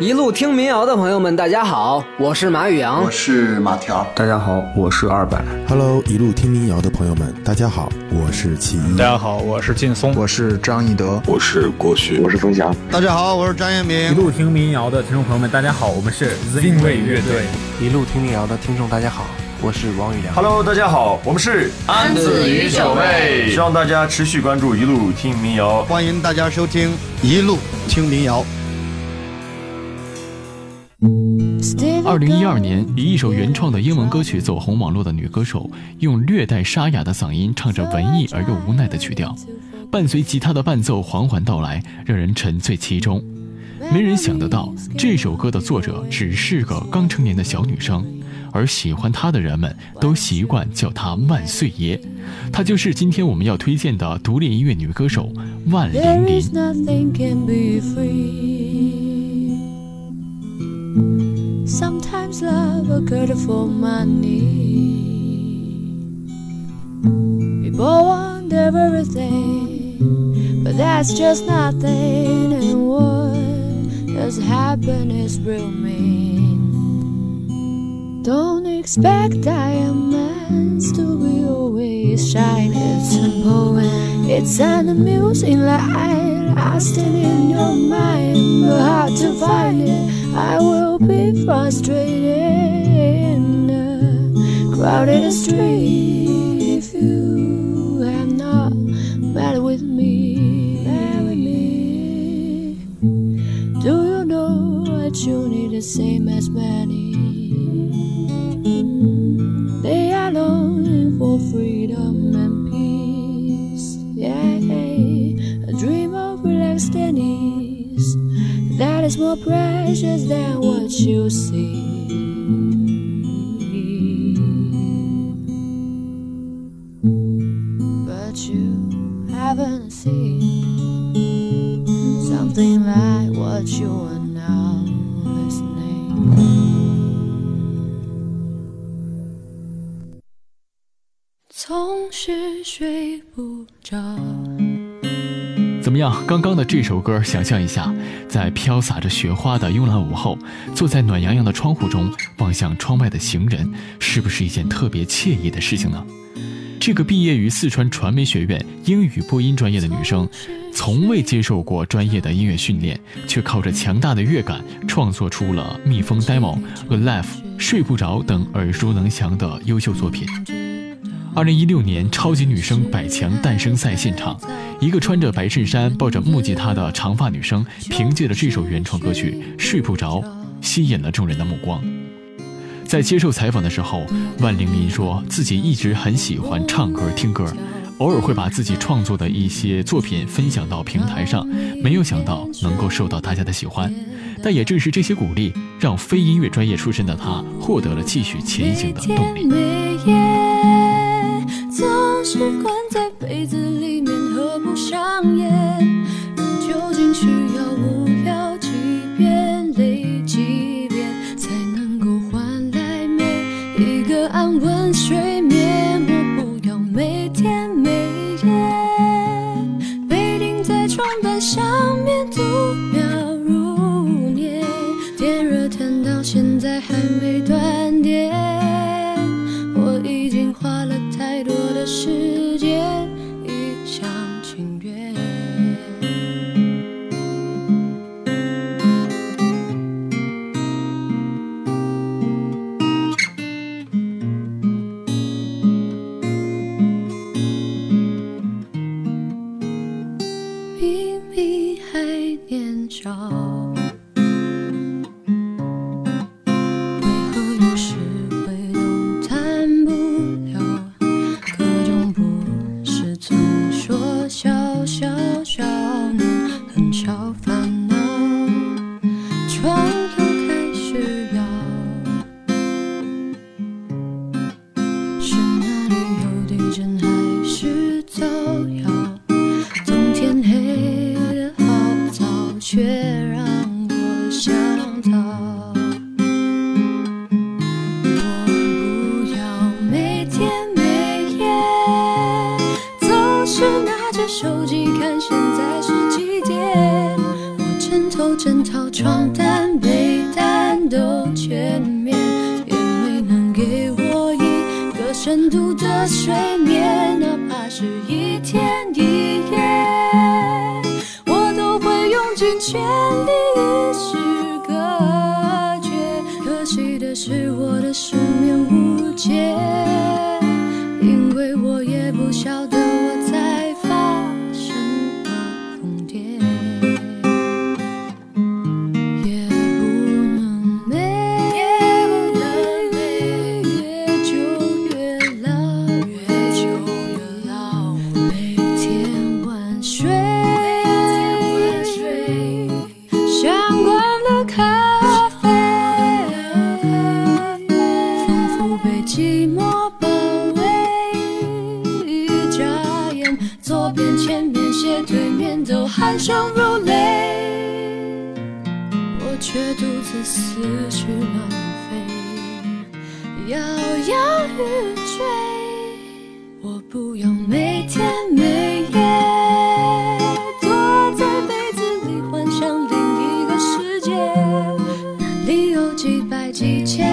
一路听民谣的朋友们，大家好，我是马宇阳，我是马条，大家好，我是二百。Hello，一路听民谣的朋友们，大家好，我是齐一。大家好，我是劲松，我是张义德，我是郭旭，我是冯翔。大家好，我是张彦明。一路听民谣的听众朋友们，大家好，我们是 Zinway 乐队。一路听民谣的听众，大家好，我是王宇良。Hello，大家好，我们是安子与小妹。希望大家持续关注一路听民谣，欢迎大家收听一路听民谣。二零一二年，以一首原创的英文歌曲走红网络的女歌手，用略带沙哑的嗓音唱着文艺而又无奈的曲调，伴随吉他的伴奏缓缓到来，让人沉醉其中。没人想得到，这首歌的作者只是个刚成年的小女生，而喜欢她的人们都习惯叫她“万岁爷”。她就是今天我们要推荐的独立音乐女歌手万玲玲。Don't expect diamonds to be always shine. It's simple and it's an amusing light. I stand in your mind, but hard to find it. I will be frustrated in a crowded street if you have not met with me. Met with me. Do you know what you need the same as many? For freedom and peace. Yeah, a dream of relaxed and ease that is more precious than what you see. But you haven't seen something like what you 总是睡不着。怎么样？刚刚的这首歌，想象一下，在飘洒着雪花的慵懒午后，坐在暖洋洋的窗户中，望向窗外的行人，是不是一件特别惬意的事情呢？这个毕业于四川传媒学院英语播音专业的女生，从未接受过专业的音乐训练，却靠着强大的乐感，创作出了《蜜蜂 demo》、《Alive》、《睡不着》等耳熟能详的优秀作品。二零一六年超级女声百强诞生赛现场，一个穿着白衬衫、抱着木吉他的长发女生，凭借着这首原创歌曲《睡不着》，吸引了众人的目光。在接受采访的时候，万玲玲说自己一直很喜欢唱歌、听歌，偶尔会把自己创作的一些作品分享到平台上，没有想到能够受到大家的喜欢。但也正是这些鼓励，让非音乐专业出身的她获得了继续前行的动力。总是关在被子里面合不上眼，却让我想到，我不要每天每夜总是拿着手机看现在是几点，我枕头枕头床。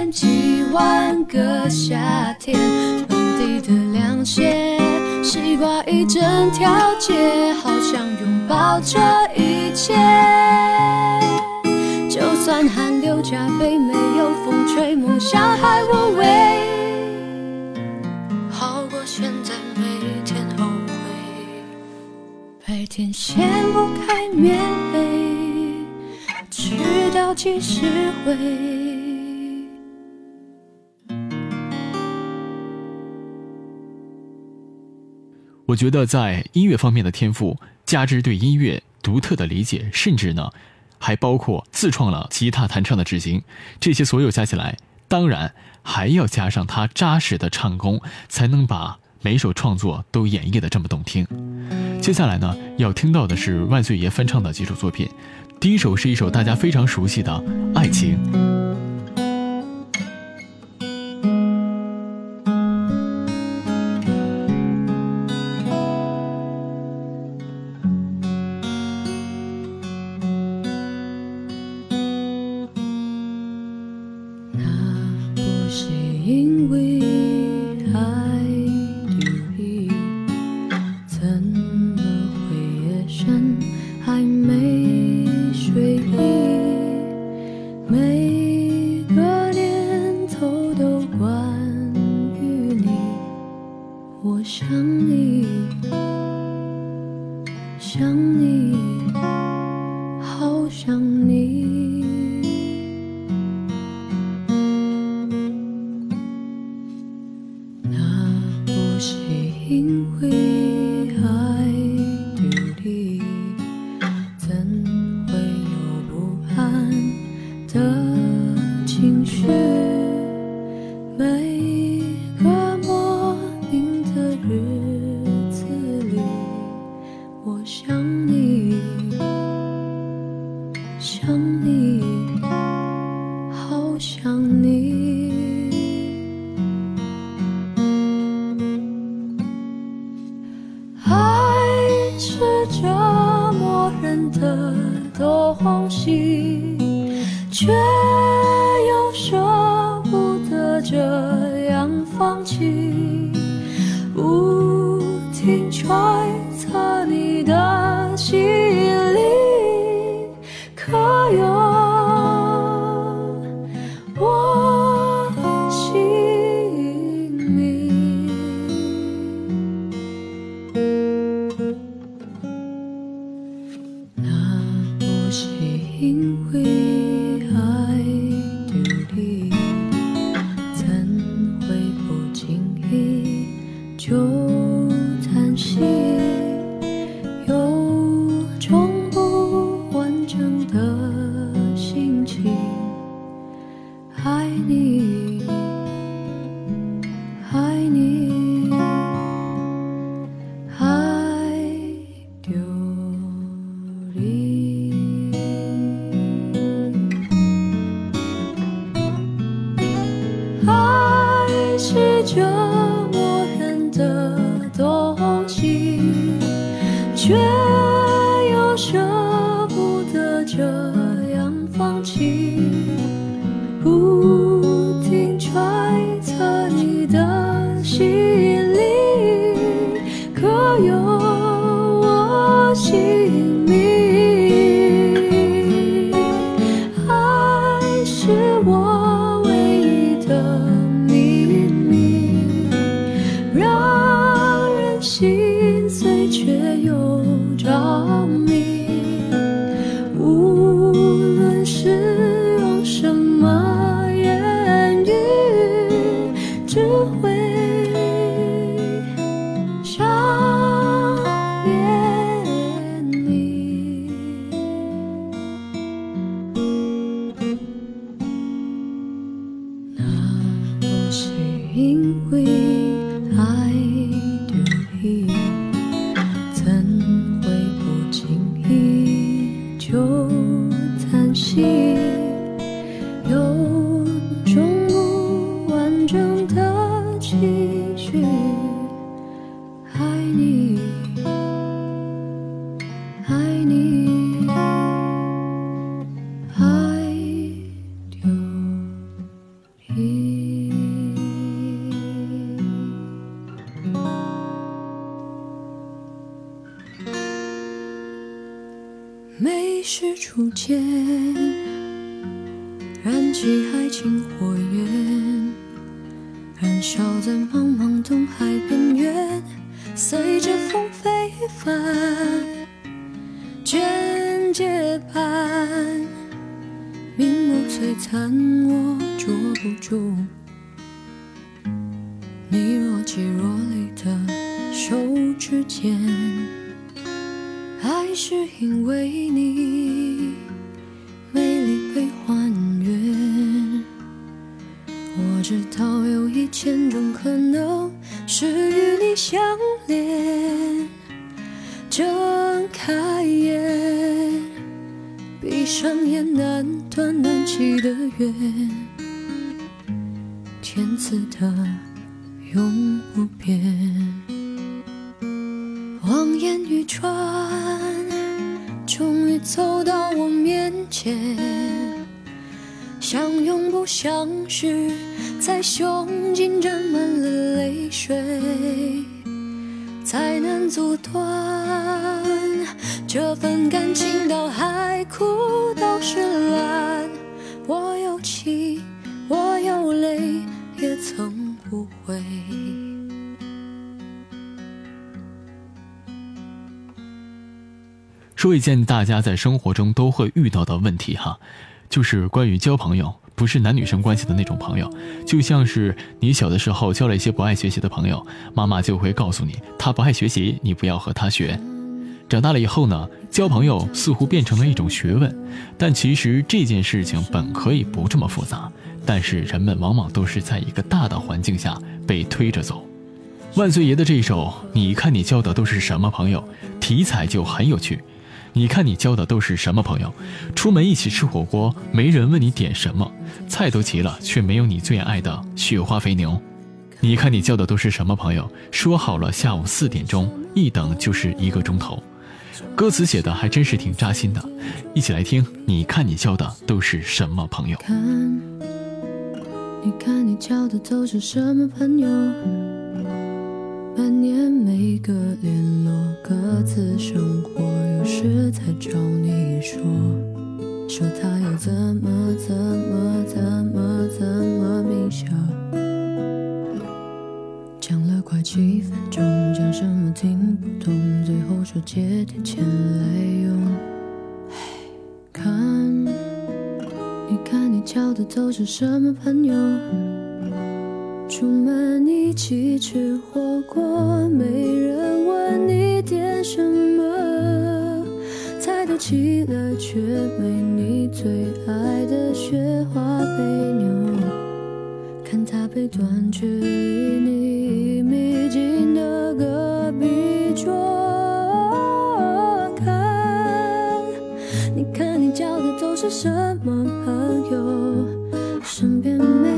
千几万个夏天，满地的凉鞋，西瓜一整条街，好想拥抱这一切。就算汗流浃背，没有风吹，梦想还无畏，好过现在每天后悔。白天掀不开棉被，直到几时回？我觉得在音乐方面的天赋，加之对音乐独特的理解，甚至呢，还包括自创了吉他弹唱的指型，这些所有加起来，当然还要加上他扎实的唱功，才能把每首创作都演绎的这么动听。接下来呢，要听到的是万岁爷翻唱的几首作品，第一首是一首大家非常熟悉的《爱情》。想你，折磨人的东西，却又舍不得这样放弃，不停穿。间，燃起爱情火焰，燃烧在茫茫东海边缘，随着风飞帆，渐渐伴，明眸璀璨，我捉不住你若即若离的手指间。爱是因为你才能阻断这份感情。到海枯都是蓝，我有气，我有泪，也曾无悔。说一件大家在生活中都会遇到的问题哈，就是关于交朋友，不是男女生关系的那种朋友，就像是你小的时候交了一些不爱学习的朋友，妈妈就会告诉你他不爱学习，你不要和他学。长大了以后呢，交朋友似乎变成了一种学问，但其实这件事情本可以不这么复杂，但是人们往往都是在一个大的环境下被推着走。万岁爷的这一首《你看你交的都是什么朋友》，题材就很有趣。你看你交的都是什么朋友？出门一起吃火锅，没人问你点什么，菜都齐了，却没有你最爱的雪花肥牛。你看你交的都是什么朋友？说好了下午四点钟，一等就是一个钟头。歌词写的还真是挺扎心的，一起来听。你看你交的都是什么朋友？看，你看你交的都是什么朋友？半年没个联络，各自生活，有时才找你说，说他又怎么怎么怎么怎么明晓。讲了快几分钟，讲什么听不懂，最后说借点钱来用。看，你看你交的都是什么朋友？出门一起吃火锅，没人问你点什么，菜都齐了，却没你最爱的雪花肥牛。看他背端，却离你一米近的隔壁桌。看，你看你交的都是什么朋友？身边没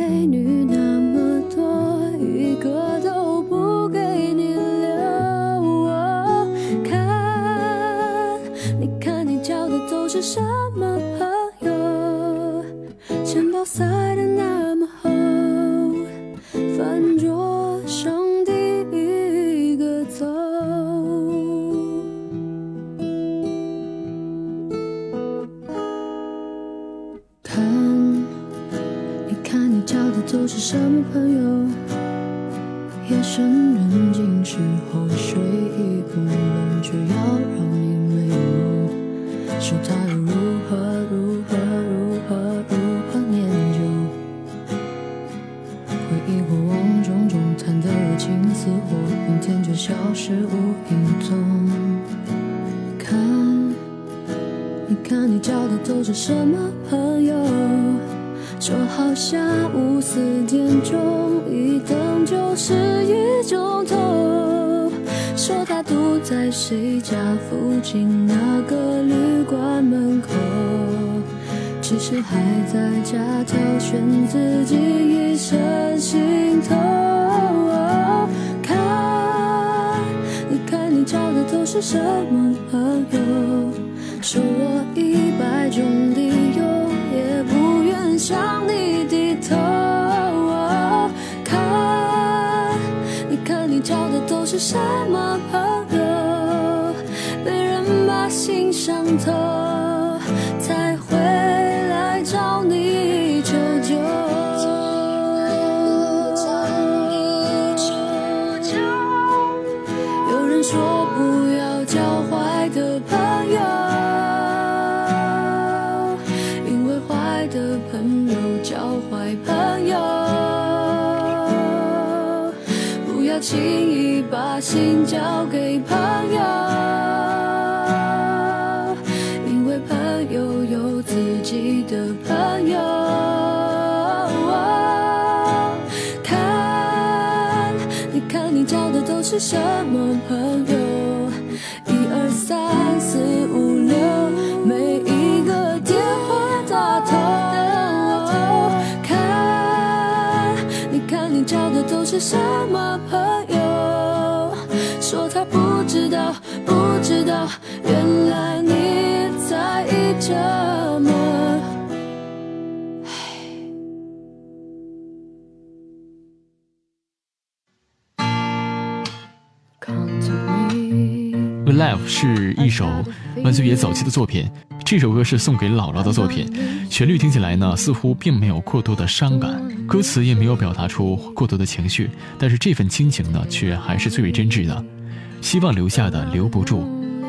是一种痛。说他堵在谁家附近那个旅馆门口，只是还在家挑选自己一身行头。看，你看你交的都是什么朋友？说我一百种理由也不愿向你是什么朋友？被人把心伤透，心交给朋友，因为朋友有自己的朋友。看，你看你交的都是什么朋友？一二三四五六，每一个电话打通。看，你看你交的都是什么知道，原来你在意这么。唉。Alive》是一首万岁爷早期的作品，这首歌是送给姥姥的作品。旋律听起来呢，似乎并没有过多的伤感，歌词也没有表达出过多的情绪，但是这份亲情呢，却还是最为真挚的。希望留下的留不住，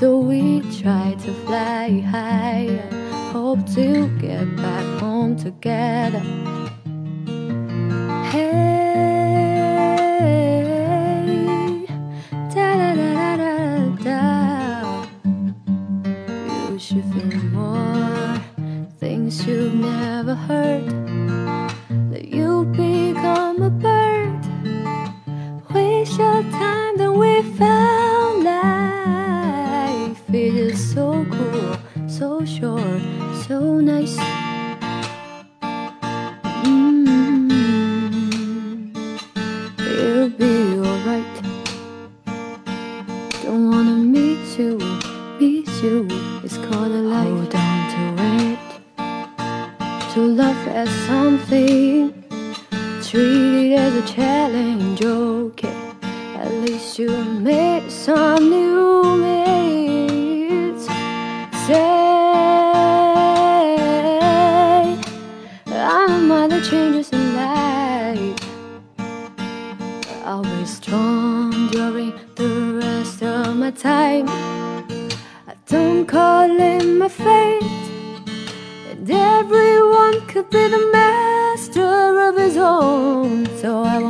though we try to fly high. Hope to get back home together. Hey, da da da da da da. You should feel more things you've never heard.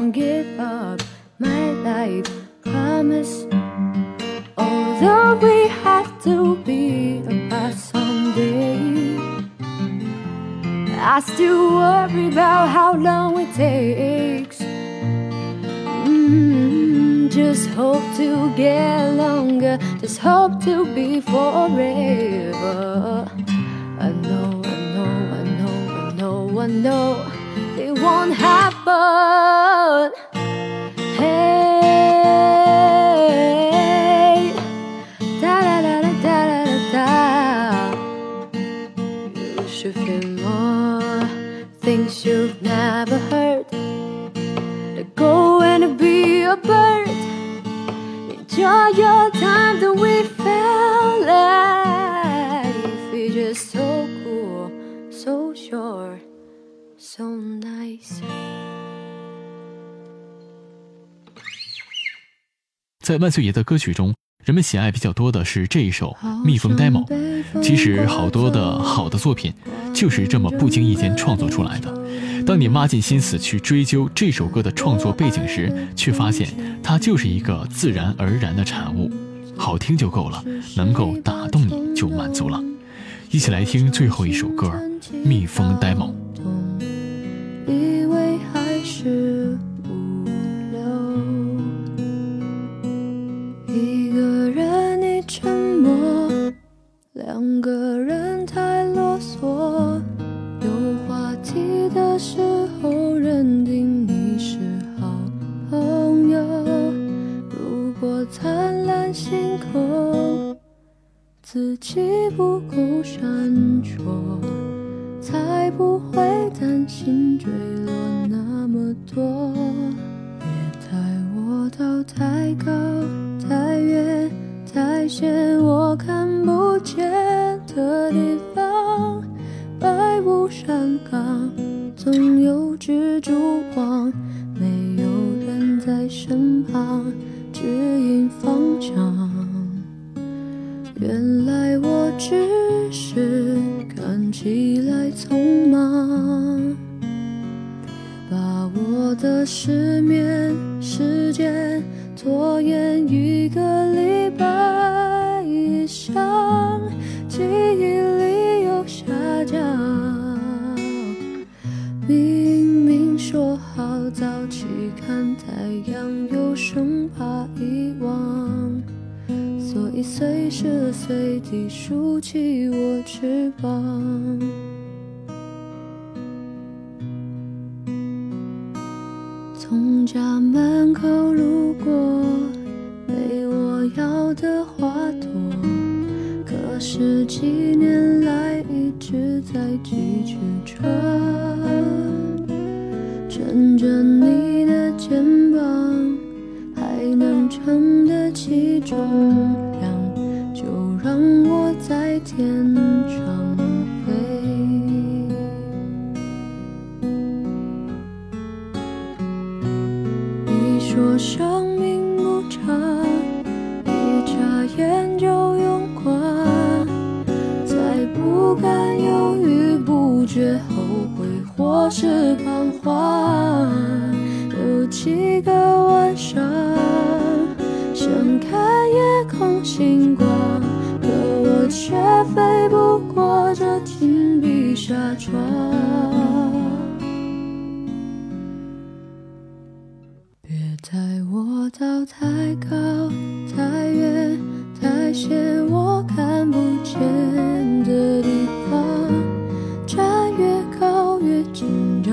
Won't give up my life. Promise. Although we have to be apart someday, I still worry about how long it takes. Mm, just hope to get longer. Just hope to be forever. I know, I know, I know, I know, I know won't happen. Hey, da da da da da da da. You should feel more things you've never heard. Let go and be a bird. Enjoy your time 在万岁爷的歌曲中，人们喜爱比较多的是这一首《蜜蜂 demo》。其实，好多的好的作品就是这么不经意间创作出来的。当你挖尽心思去追究这首歌的创作背景时，却发现它就是一个自然而然的产物。好听就够了，能够打动你就满足了。一起来听最后一首歌《蜜蜂呆萌》。起来匆忙，把我的失眠时间拖延一个礼拜以上，记忆力又下降。明明说好早起看太阳，又生怕。随时随地竖起我翅膀。从家门口路过，没我要的花朵，可是几年来一直在寄居着。趁着你的肩膀，还能撑得起重，天上飞。你说生命不长，一眨眼就用光，再不敢犹豫不决，后悔或是彷徨。有几个晚上想看夜空星，却飞不过这紧闭纱窗。别带我到太高、太远、太险我看不见的地方，站越高越紧张。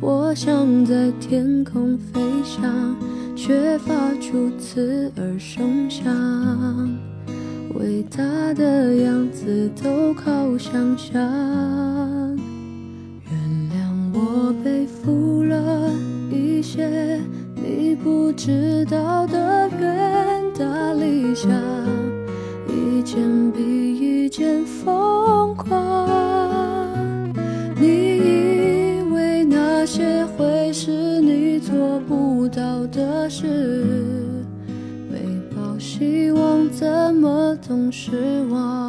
我想在天空飞翔，却发出刺耳声响。伟大的样子都靠想象。原谅我背负了一些你不知道的远大理想，一件比一件疯狂。你以为那些会是你做不到的事，没抱希望怎么是我